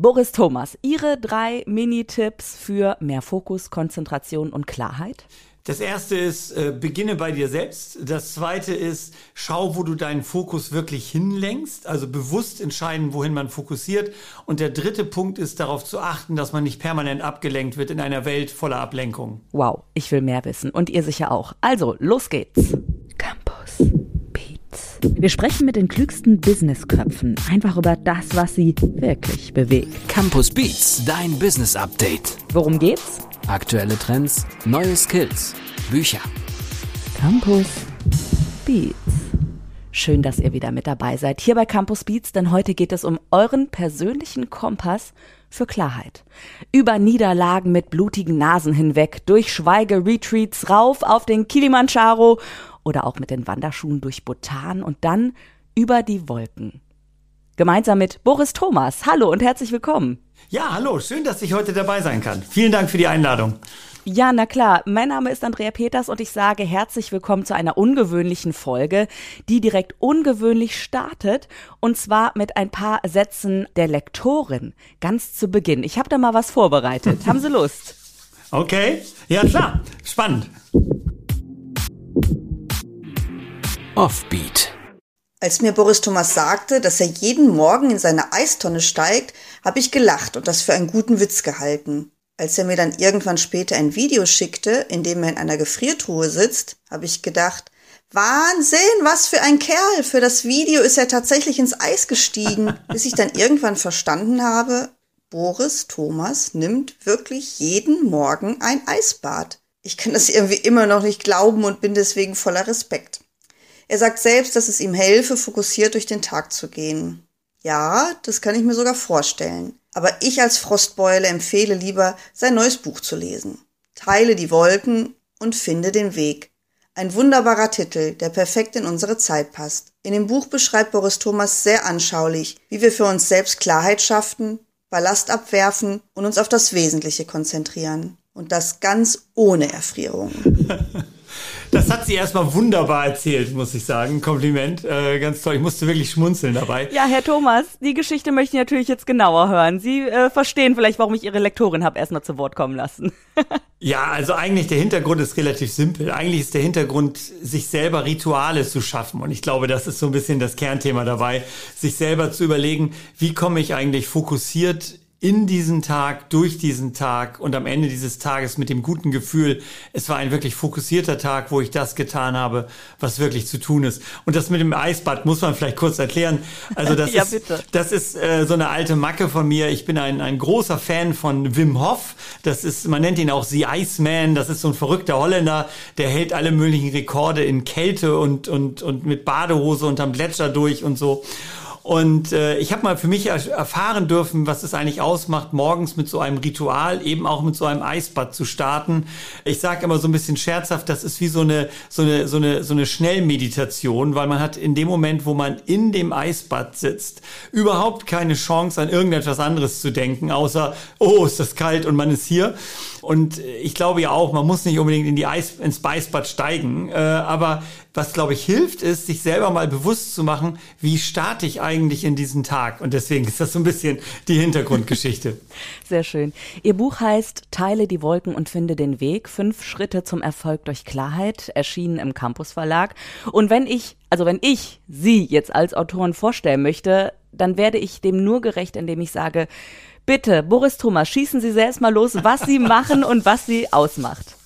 Boris Thomas, Ihre drei Mini-Tipps für mehr Fokus, Konzentration und Klarheit? Das erste ist, äh, beginne bei dir selbst. Das zweite ist, schau, wo du deinen Fokus wirklich hinlenkst. Also bewusst entscheiden, wohin man fokussiert. Und der dritte Punkt ist, darauf zu achten, dass man nicht permanent abgelenkt wird in einer Welt voller Ablenkung. Wow, ich will mehr wissen. Und ihr sicher auch. Also, los geht's. Wir sprechen mit den klügsten Businessköpfen einfach über das, was sie wirklich bewegt. Campus Beats, dein Business Update. Worum geht's? Aktuelle Trends, neue Skills, Bücher. Campus Beats. Schön, dass ihr wieder mit dabei seid hier bei Campus Beats, denn heute geht es um euren persönlichen Kompass für Klarheit. Über Niederlagen mit blutigen Nasen hinweg, durch Schweige-Retreats rauf auf den Kilimanjaro oder auch mit den Wanderschuhen durch Bhutan und dann über die Wolken. Gemeinsam mit Boris Thomas. Hallo und herzlich willkommen. Ja, hallo, schön, dass ich heute dabei sein kann. Vielen Dank für die Einladung. Ja, na klar. Mein Name ist Andrea Peters und ich sage herzlich willkommen zu einer ungewöhnlichen Folge, die direkt ungewöhnlich startet und zwar mit ein paar Sätzen der Lektorin ganz zu Beginn. Ich habe da mal was vorbereitet. Haben Sie Lust? Okay, ja klar, spannend. Offbeat. Als mir Boris Thomas sagte, dass er jeden Morgen in seine Eistonne steigt, habe ich gelacht und das für einen guten Witz gehalten. Als er mir dann irgendwann später ein Video schickte, in dem er in einer Gefriertruhe sitzt, habe ich gedacht, Wahnsinn, was für ein Kerl. Für das Video ist er tatsächlich ins Eis gestiegen, bis ich dann irgendwann verstanden habe, Boris Thomas nimmt wirklich jeden Morgen ein Eisbad. Ich kann das irgendwie immer noch nicht glauben und bin deswegen voller Respekt. Er sagt selbst, dass es ihm helfe, fokussiert durch den Tag zu gehen. Ja, das kann ich mir sogar vorstellen. Aber ich als Frostbeule empfehle lieber, sein neues Buch zu lesen. Teile die Wolken und finde den Weg. Ein wunderbarer Titel, der perfekt in unsere Zeit passt. In dem Buch beschreibt Boris Thomas sehr anschaulich, wie wir für uns selbst Klarheit schaffen, Ballast abwerfen und uns auf das Wesentliche konzentrieren. Und das ganz ohne Erfrierung. Das hat sie erstmal wunderbar erzählt, muss ich sagen. Kompliment. Äh, ganz toll. Ich musste wirklich schmunzeln dabei. Ja, Herr Thomas, die Geschichte möchte ich natürlich jetzt genauer hören. Sie äh, verstehen vielleicht, warum ich Ihre Lektorin habe erstmal zu Wort kommen lassen. ja, also eigentlich der Hintergrund ist relativ simpel. Eigentlich ist der Hintergrund, sich selber Rituale zu schaffen. Und ich glaube, das ist so ein bisschen das Kernthema dabei, sich selber zu überlegen, wie komme ich eigentlich fokussiert in diesen Tag, durch diesen Tag und am Ende dieses Tages mit dem guten Gefühl, es war ein wirklich fokussierter Tag, wo ich das getan habe, was wirklich zu tun ist. Und das mit dem Eisbad muss man vielleicht kurz erklären. Also das ja, ist, bitte. das ist äh, so eine alte Macke von mir. Ich bin ein, ein großer Fan von Wim Hof. Das ist, man nennt ihn auch The Iceman. Das ist so ein verrückter Holländer, der hält alle möglichen Rekorde in Kälte und, und, und mit Badehose unterm Gletscher durch und so. Und äh, ich habe mal für mich erfahren dürfen, was es eigentlich ausmacht, morgens mit so einem Ritual, eben auch mit so einem Eisbad zu starten. Ich sage immer so ein bisschen scherzhaft, das ist wie so eine, so eine, so eine, so eine Schnellmeditation, weil man hat in dem Moment, wo man in dem Eisbad sitzt, überhaupt keine Chance an irgendetwas anderes zu denken, außer, oh, ist das kalt und man ist hier. Und ich glaube ja auch, man muss nicht unbedingt in die Eis, ins Eisbad steigen, äh, aber was, glaube ich, hilft, ist, sich selber mal bewusst zu machen, wie starte ich eigentlich in diesen Tag. Und deswegen ist das so ein bisschen die Hintergrundgeschichte. Sehr schön. Ihr Buch heißt Teile die Wolken und finde den Weg. Fünf Schritte zum Erfolg durch Klarheit, erschienen im Campus Verlag. Und wenn ich, also wenn ich Sie jetzt als Autorin vorstellen möchte, dann werde ich dem nur gerecht, indem ich sage, bitte, Boris Thomas, schießen Sie selbst mal los, was Sie machen und was Sie ausmacht.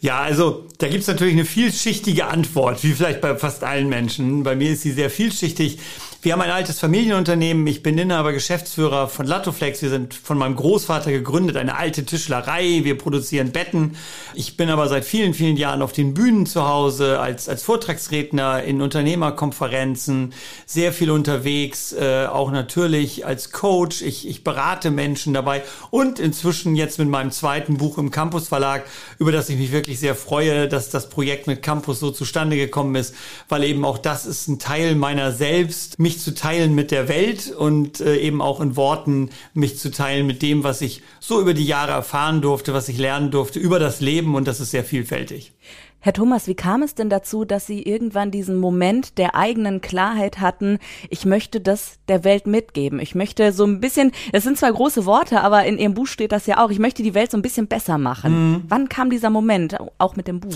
Ja, also da gibt's natürlich eine vielschichtige Antwort, wie vielleicht bei fast allen Menschen. Bei mir ist sie sehr vielschichtig. Wir haben ein altes Familienunternehmen. Ich bin Inhaber, Geschäftsführer von Latoflex. Wir sind von meinem Großvater gegründet, eine alte Tischlerei. Wir produzieren Betten. Ich bin aber seit vielen, vielen Jahren auf den Bühnen zu Hause, als, als Vortragsredner in Unternehmerkonferenzen, sehr viel unterwegs, äh, auch natürlich als Coach. Ich, ich berate Menschen dabei und inzwischen jetzt mit meinem zweiten Buch im Campus Verlag, über das ich mich wirklich sehr freue, dass das Projekt mit Campus so zustande gekommen ist, weil eben auch das ist ein Teil meiner selbst, mich zu teilen mit der Welt und äh, eben auch in Worten mich zu teilen mit dem, was ich so über die Jahre erfahren durfte, was ich lernen durfte über das Leben und das ist sehr vielfältig. Herr Thomas, wie kam es denn dazu, dass Sie irgendwann diesen Moment der eigenen Klarheit hatten, ich möchte das der Welt mitgeben. Ich möchte so ein bisschen, es sind zwar große Worte, aber in Ihrem Buch steht das ja auch, ich möchte die Welt so ein bisschen besser machen. Mhm. Wann kam dieser Moment, auch mit dem Buch?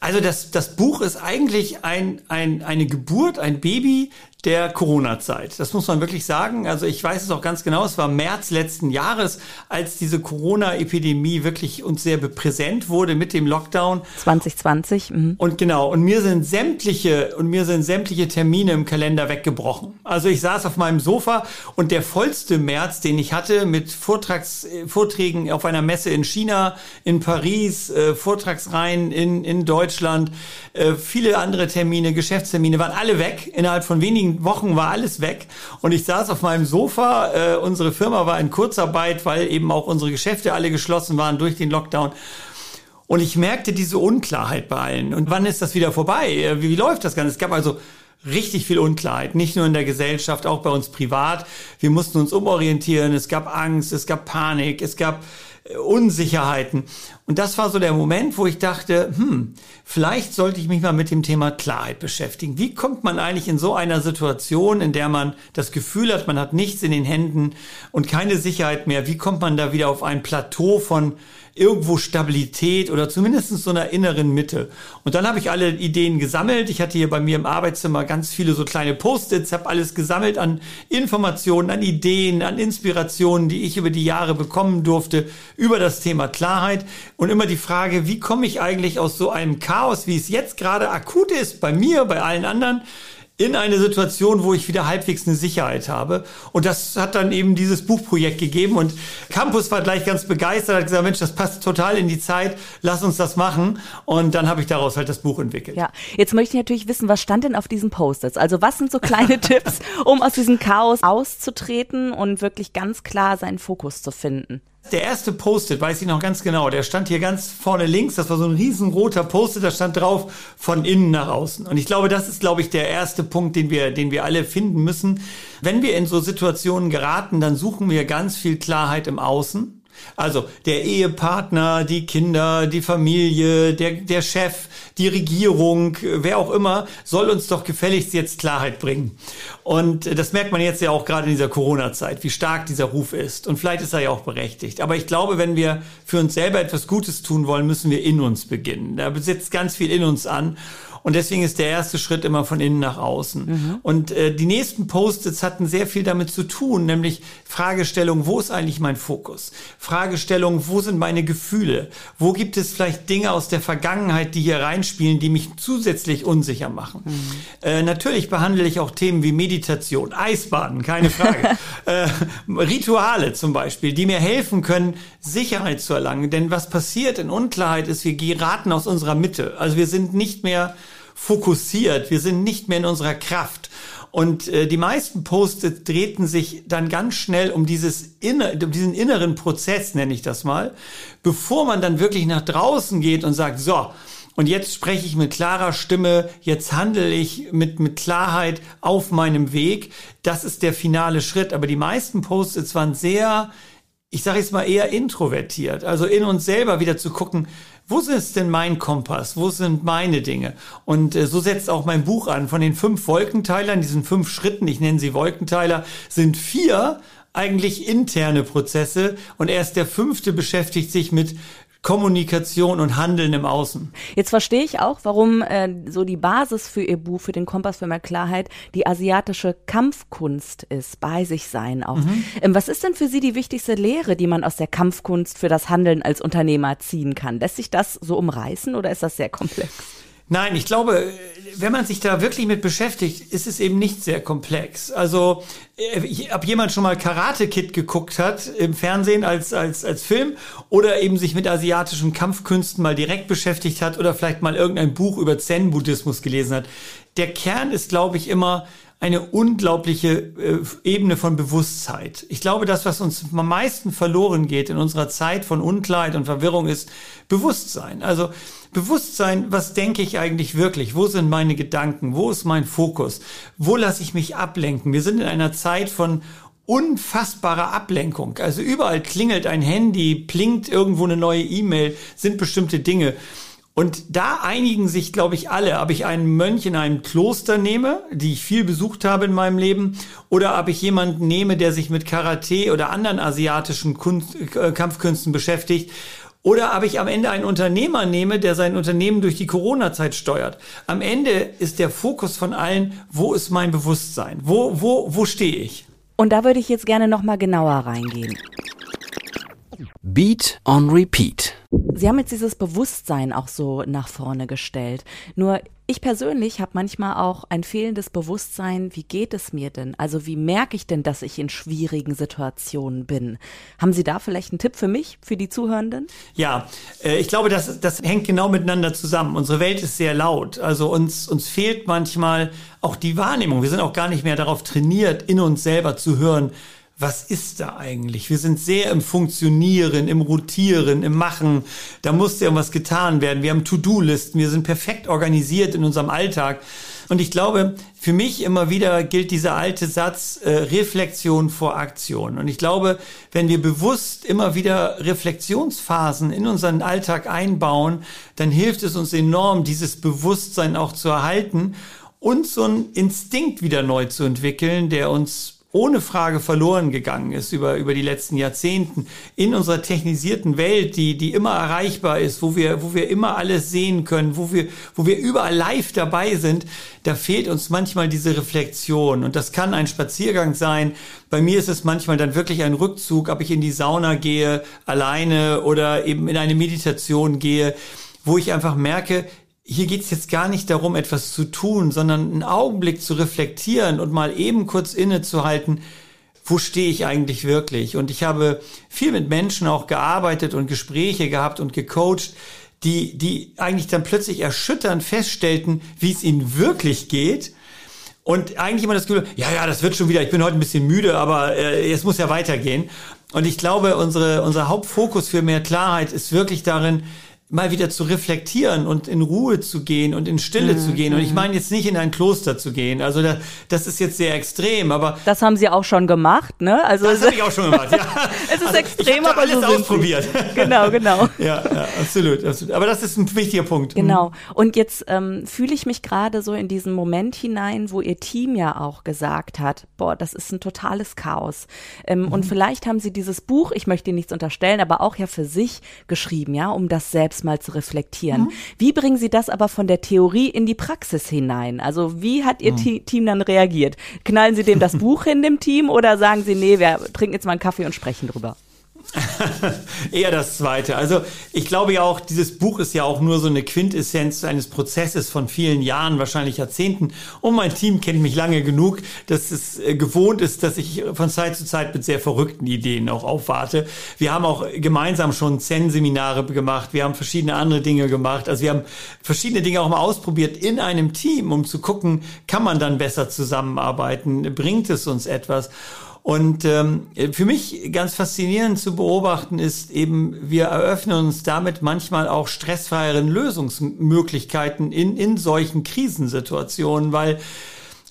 Also das, das Buch ist eigentlich ein, ein, eine Geburt, ein Baby der Corona-Zeit. Das muss man wirklich sagen. Also ich weiß es auch ganz genau. Es war März letzten Jahres, als diese Corona-Epidemie wirklich uns sehr präsent wurde mit dem Lockdown. 2020. Mhm. Und genau. Und mir sind sämtliche, und mir sind sämtliche Termine im Kalender weggebrochen. Also ich saß auf meinem Sofa und der vollste März, den ich hatte mit Vortrags, Vorträgen auf einer Messe in China, in Paris, äh, Vortragsreihen in, in Deutschland, äh, viele andere Termine, Geschäftstermine waren alle weg innerhalb von wenigen Wochen war alles weg und ich saß auf meinem Sofa. Äh, unsere Firma war in Kurzarbeit, weil eben auch unsere Geschäfte alle geschlossen waren durch den Lockdown. Und ich merkte diese Unklarheit bei allen. Und wann ist das wieder vorbei? Äh, wie, wie läuft das Ganze? Es gab also richtig viel Unklarheit, nicht nur in der Gesellschaft, auch bei uns privat. Wir mussten uns umorientieren, es gab Angst, es gab Panik, es gab Unsicherheiten. Und das war so der Moment, wo ich dachte, hm, vielleicht sollte ich mich mal mit dem Thema Klarheit beschäftigen. Wie kommt man eigentlich in so einer Situation, in der man das Gefühl hat, man hat nichts in den Händen und keine Sicherheit mehr, wie kommt man da wieder auf ein Plateau von irgendwo Stabilität oder zumindest so einer inneren Mitte. Und dann habe ich alle Ideen gesammelt. Ich hatte hier bei mir im Arbeitszimmer ganz viele so kleine Post-its, habe alles gesammelt an Informationen, an Ideen, an Inspirationen, die ich über die Jahre bekommen durfte über das Thema Klarheit und immer die Frage, wie komme ich eigentlich aus so einem Chaos, wie es jetzt gerade akut ist, bei mir, bei allen anderen, in eine Situation, wo ich wieder halbwegs eine Sicherheit habe. Und das hat dann eben dieses Buchprojekt gegeben. Und Campus war gleich ganz begeistert, hat gesagt, Mensch, das passt total in die Zeit, lass uns das machen. Und dann habe ich daraus halt das Buch entwickelt. Ja, jetzt möchte ich natürlich wissen, was stand denn auf diesen Post-its? Also was sind so kleine Tipps, um aus diesem Chaos auszutreten und wirklich ganz klar seinen Fokus zu finden? Der erste Post-it, weiß ich noch ganz genau, der stand hier ganz vorne links, das war so ein riesenroter Post-it, da stand drauf von innen nach außen. Und ich glaube, das ist, glaube ich, der erste Punkt, den wir, den wir alle finden müssen. Wenn wir in so Situationen geraten, dann suchen wir ganz viel Klarheit im Außen. Also der Ehepartner, die Kinder, die Familie, der, der Chef, die Regierung, wer auch immer, soll uns doch gefälligst jetzt Klarheit bringen. Und das merkt man jetzt ja auch gerade in dieser Corona-Zeit, wie stark dieser Ruf ist. Und vielleicht ist er ja auch berechtigt. Aber ich glaube, wenn wir für uns selber etwas Gutes tun wollen, müssen wir in uns beginnen. Da besitzt ganz viel in uns an. Und deswegen ist der erste Schritt immer von innen nach außen. Mhm. Und äh, die nächsten Post-its hatten sehr viel damit zu tun, nämlich Fragestellung, wo ist eigentlich mein Fokus? Fragestellung, wo sind meine Gefühle? Wo gibt es vielleicht Dinge aus der Vergangenheit, die hier reinspielen, die mich zusätzlich unsicher machen? Mhm. Äh, natürlich behandle ich auch Themen wie Meditation, Eisbaden, keine Frage. äh, Rituale zum Beispiel, die mir helfen können, Sicherheit zu erlangen. Denn was passiert in Unklarheit ist, wir geraten aus unserer Mitte. Also wir sind nicht mehr fokussiert, wir sind nicht mehr in unserer Kraft. Und äh, die meisten Posts drehten sich dann ganz schnell um dieses inner, um diesen inneren Prozess, nenne ich das mal, bevor man dann wirklich nach draußen geht und sagt, so, und jetzt spreche ich mit klarer Stimme, jetzt handle ich mit, mit Klarheit auf meinem Weg. Das ist der finale Schritt. Aber die meisten Posts waren sehr, ich sage jetzt mal eher introvertiert. Also in uns selber wieder zu gucken, wo ist denn mein Kompass? Wo sind meine Dinge? Und äh, so setzt auch mein Buch an. Von den fünf Wolkenteilern, diesen fünf Schritten, ich nenne sie Wolkenteiler, sind vier eigentlich interne Prozesse und erst der fünfte beschäftigt sich mit Kommunikation und Handeln im Außen. Jetzt verstehe ich auch, warum äh, so die Basis für Ihr Buch, für den Kompass für mehr Klarheit, die asiatische Kampfkunst ist, bei sich sein auch. Mhm. Ähm, was ist denn für Sie die wichtigste Lehre, die man aus der Kampfkunst für das Handeln als Unternehmer ziehen kann? Lässt sich das so umreißen oder ist das sehr komplex? Nein, ich glaube, wenn man sich da wirklich mit beschäftigt, ist es eben nicht sehr komplex. Also, äh, ob jemand schon mal Karate Kid geguckt hat im Fernsehen als, als, als Film oder eben sich mit asiatischen Kampfkünsten mal direkt beschäftigt hat oder vielleicht mal irgendein Buch über Zen-Buddhismus gelesen hat. Der Kern ist, glaube ich, immer, eine unglaubliche äh, Ebene von Bewusstheit. Ich glaube, das, was uns am meisten verloren geht in unserer Zeit von Unklarheit und Verwirrung, ist Bewusstsein. Also Bewusstsein, was denke ich eigentlich wirklich? Wo sind meine Gedanken? Wo ist mein Fokus? Wo lasse ich mich ablenken? Wir sind in einer Zeit von unfassbarer Ablenkung. Also überall klingelt ein Handy, blinkt irgendwo eine neue E-Mail, sind bestimmte Dinge. Und da einigen sich, glaube ich, alle, ob ich einen Mönch in einem Kloster nehme, die ich viel besucht habe in meinem Leben, oder ob ich jemanden nehme, der sich mit Karate oder anderen asiatischen Kunst, äh, Kampfkünsten beschäftigt, oder ob ich am Ende einen Unternehmer nehme, der sein Unternehmen durch die Corona-Zeit steuert. Am Ende ist der Fokus von allen, wo ist mein Bewusstsein? Wo, wo, wo stehe ich? Und da würde ich jetzt gerne nochmal genauer reingehen. Beat on Repeat. Sie haben jetzt dieses Bewusstsein auch so nach vorne gestellt. Nur ich persönlich habe manchmal auch ein fehlendes Bewusstsein, wie geht es mir denn? Also wie merke ich denn, dass ich in schwierigen Situationen bin? Haben Sie da vielleicht einen Tipp für mich, für die Zuhörenden? Ja, äh, ich glaube, das, das hängt genau miteinander zusammen. Unsere Welt ist sehr laut. Also uns, uns fehlt manchmal auch die Wahrnehmung. Wir sind auch gar nicht mehr darauf trainiert, in uns selber zu hören, was ist da eigentlich? Wir sind sehr im Funktionieren, im Rotieren, im Machen. Da muss irgendwas getan werden. Wir haben To-Do-Listen. Wir sind perfekt organisiert in unserem Alltag. Und ich glaube, für mich immer wieder gilt dieser alte Satz, äh, Reflexion vor Aktion. Und ich glaube, wenn wir bewusst immer wieder Reflexionsphasen in unseren Alltag einbauen, dann hilft es uns enorm, dieses Bewusstsein auch zu erhalten und so einen Instinkt wieder neu zu entwickeln, der uns ohne Frage verloren gegangen ist über, über die letzten Jahrzehnten in unserer technisierten Welt, die, die immer erreichbar ist, wo wir, wo wir immer alles sehen können, wo wir, wo wir überall live dabei sind, da fehlt uns manchmal diese Reflexion. Und das kann ein Spaziergang sein. Bei mir ist es manchmal dann wirklich ein Rückzug, ob ich in die Sauna gehe, alleine oder eben in eine Meditation gehe, wo ich einfach merke, hier geht es jetzt gar nicht darum, etwas zu tun, sondern einen Augenblick zu reflektieren und mal eben kurz innezuhalten, wo stehe ich eigentlich wirklich? Und ich habe viel mit Menschen auch gearbeitet und Gespräche gehabt und gecoacht, die, die eigentlich dann plötzlich erschütternd feststellten, wie es ihnen wirklich geht. Und eigentlich immer das Gefühl, ja, ja, das wird schon wieder, ich bin heute ein bisschen müde, aber äh, es muss ja weitergehen. Und ich glaube, unsere, unser Hauptfokus für mehr Klarheit ist wirklich darin, mal wieder zu reflektieren und in Ruhe zu gehen und in Stille mhm. zu gehen. Und ich meine jetzt nicht in ein Kloster zu gehen. Also da, das ist jetzt sehr extrem, aber das haben Sie auch schon gemacht, ne? Also das habe ich auch schon gemacht. Ja. es ist also extrem, ich aber alles so ausprobiert. genau, genau. ja, ja, absolut, absolut. Aber das ist ein wichtiger Punkt. Genau. Und jetzt ähm, fühle ich mich gerade so in diesen Moment hinein, wo Ihr Team ja auch gesagt hat, boah, das ist ein totales Chaos. Ähm, mhm. Und vielleicht haben Sie dieses Buch, ich möchte Ihnen nichts unterstellen, aber auch ja für sich geschrieben, ja, um das selbst selbst mal zu reflektieren. Mhm. Wie bringen Sie das aber von der Theorie in die Praxis hinein? Also wie hat Ihr mhm. Team dann reagiert? Knallen Sie dem das Buch hin, dem Team, oder sagen Sie, nee, wir trinken jetzt mal einen Kaffee und sprechen drüber? Eher das Zweite. Also ich glaube ja auch, dieses Buch ist ja auch nur so eine Quintessenz eines Prozesses von vielen Jahren, wahrscheinlich Jahrzehnten. Und mein Team kennt mich lange genug, dass es äh, gewohnt ist, dass ich von Zeit zu Zeit mit sehr verrückten Ideen auch aufwarte. Wir haben auch gemeinsam schon Zen-Seminare gemacht. Wir haben verschiedene andere Dinge gemacht. Also wir haben verschiedene Dinge auch mal ausprobiert in einem Team, um zu gucken, kann man dann besser zusammenarbeiten? Bringt es uns etwas? Und ähm, für mich ganz faszinierend zu beobachten ist eben, wir eröffnen uns damit manchmal auch stressfreieren Lösungsmöglichkeiten in, in solchen Krisensituationen, weil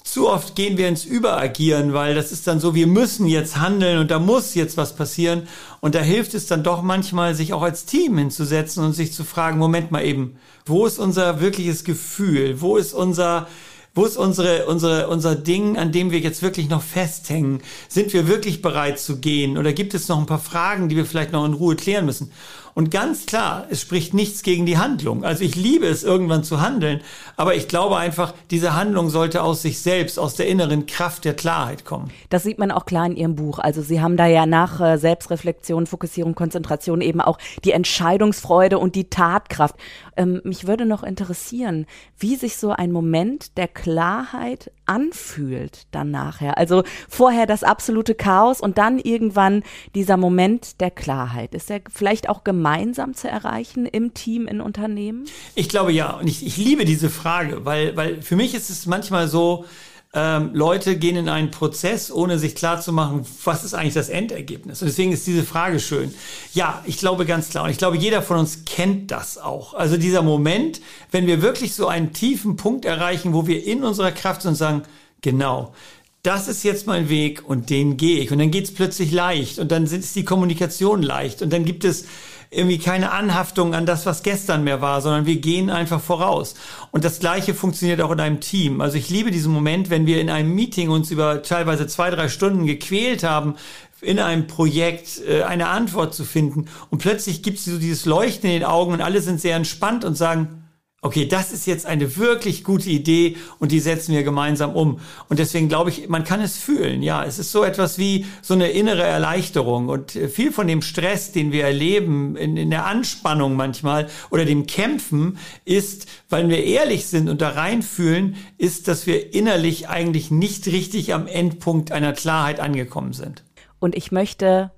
zu oft gehen wir ins Überagieren, weil das ist dann so, wir müssen jetzt handeln und da muss jetzt was passieren. Und da hilft es dann doch manchmal, sich auch als Team hinzusetzen und sich zu fragen, Moment mal eben, wo ist unser wirkliches Gefühl? Wo ist unser, wo ist unsere, unsere, unser Ding, an dem wir jetzt wirklich noch festhängen? Sind wir wirklich bereit zu gehen? Oder gibt es noch ein paar Fragen, die wir vielleicht noch in Ruhe klären müssen? Und ganz klar, es spricht nichts gegen die Handlung. Also ich liebe es, irgendwann zu handeln, aber ich glaube einfach, diese Handlung sollte aus sich selbst, aus der inneren Kraft der Klarheit kommen. Das sieht man auch klar in Ihrem Buch. Also Sie haben da ja nach äh, Selbstreflexion, Fokussierung, Konzentration eben auch die Entscheidungsfreude und die Tatkraft. Ähm, mich würde noch interessieren, wie sich so ein Moment der Klarheit anfühlt dann nachher. Also vorher das absolute Chaos und dann irgendwann dieser Moment der Klarheit. Ist der vielleicht auch gemeinsam zu erreichen im Team, in Unternehmen? Ich glaube ja. Und ich, ich liebe diese Frage, weil, weil für mich ist es manchmal so, ähm, Leute gehen in einen Prozess, ohne sich klar zu machen, was ist eigentlich das Endergebnis. Und deswegen ist diese Frage schön. Ja, ich glaube ganz klar. Und ich glaube, jeder von uns kennt das auch. Also dieser Moment, wenn wir wirklich so einen tiefen Punkt erreichen, wo wir in unserer Kraft sind und sagen, genau, das ist jetzt mein Weg und den gehe ich. Und dann geht's plötzlich leicht und dann ist die Kommunikation leicht und dann gibt es irgendwie keine Anhaftung an das, was gestern mehr war, sondern wir gehen einfach voraus. Und das Gleiche funktioniert auch in einem Team. Also ich liebe diesen Moment, wenn wir in einem Meeting uns über teilweise zwei, drei Stunden gequält haben, in einem Projekt äh, eine Antwort zu finden. Und plötzlich gibt es so dieses Leuchten in den Augen und alle sind sehr entspannt und sagen, okay, das ist jetzt eine wirklich gute Idee und die setzen wir gemeinsam um. Und deswegen glaube ich, man kann es fühlen. Ja, es ist so etwas wie so eine innere Erleichterung und äh, viel von dem Stress, den wir erleben, in, in der Anspannung manchmal oder dem Kämpfen ist, weil wir ehrlich sind und da reinfühlen, ist, dass wir innerlich eigentlich nicht richtig am Endpunkt einer Klarheit angekommen sind. Und ich möchte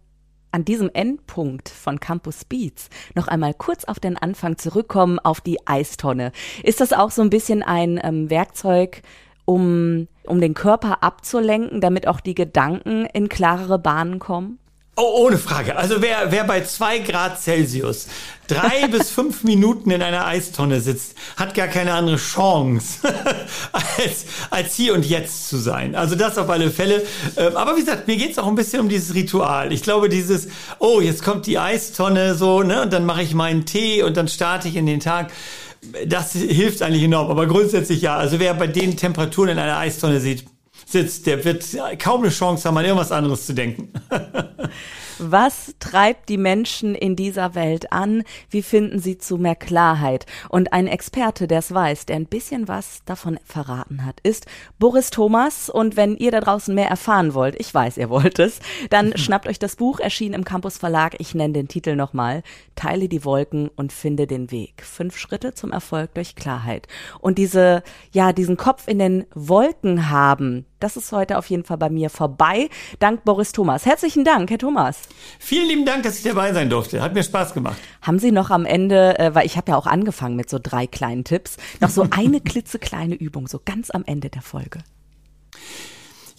an diesem Endpunkt von Campus Beats noch einmal kurz auf den Anfang zurückkommen, auf die Eistonne. Ist das auch so ein bisschen ein ähm, Werkzeug, um, um den Körper abzulenken, damit auch die Gedanken in klarere Bahnen kommen? Oh, ohne Frage. Also wer, wer bei zwei Grad Celsius drei bis fünf Minuten in einer Eistonne sitzt, hat gar keine andere Chance, als, als hier und jetzt zu sein. Also das auf alle Fälle. Ähm, aber wie gesagt, mir geht's auch ein bisschen um dieses Ritual. Ich glaube, dieses, oh, jetzt kommt die Eistonne so, ne, und dann mache ich meinen Tee und dann starte ich in den Tag. Das hilft eigentlich enorm. Aber grundsätzlich ja. Also wer bei den Temperaturen in einer Eistonne sieht, sitzt, der wird kaum eine Chance haben, an irgendwas anderes zu denken. Was treibt die Menschen in dieser Welt an? Wie finden sie zu mehr Klarheit? Und ein Experte, der es weiß, der ein bisschen was davon verraten hat, ist Boris Thomas. Und wenn ihr da draußen mehr erfahren wollt, ich weiß, ihr wollt es, dann schnappt euch das Buch, erschienen im Campus Verlag. Ich nenne den Titel nochmal. Teile die Wolken und finde den Weg. Fünf Schritte zum Erfolg durch Klarheit. Und diese, ja, diesen Kopf in den Wolken haben, das ist heute auf jeden Fall bei mir vorbei. Dank Boris Thomas. Herzlichen Dank, Herr Thomas. Vielen lieben Dank, dass ich dabei sein durfte. Hat mir Spaß gemacht. Haben Sie noch am Ende, äh, weil ich habe ja auch angefangen mit so drei kleinen Tipps, noch so eine klitzekleine Übung, so ganz am Ende der Folge.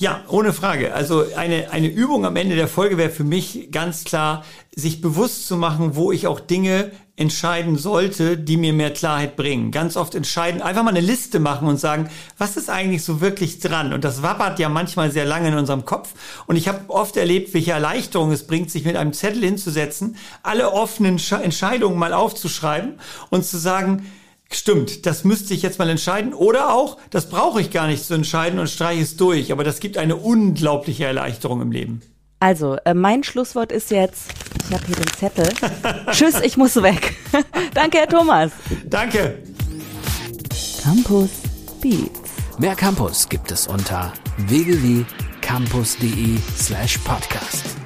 Ja, ohne Frage. Also eine, eine Übung am Ende der Folge wäre für mich ganz klar, sich bewusst zu machen, wo ich auch Dinge entscheiden sollte, die mir mehr Klarheit bringen. Ganz oft entscheiden, einfach mal eine Liste machen und sagen, was ist eigentlich so wirklich dran? Und das wappert ja manchmal sehr lange in unserem Kopf. Und ich habe oft erlebt, welche Erleichterung es bringt, sich mit einem Zettel hinzusetzen, alle offenen Entscheidungen mal aufzuschreiben und zu sagen, Stimmt, das müsste ich jetzt mal entscheiden. Oder auch, das brauche ich gar nicht zu entscheiden und streiche es durch. Aber das gibt eine unglaubliche Erleichterung im Leben. Also, äh, mein Schlusswort ist jetzt, ich habe hier den Zettel. Tschüss, ich muss weg. Danke, Herr Thomas. Danke. Campus Beats. Mehr Campus gibt es unter www.campus.de slash podcast.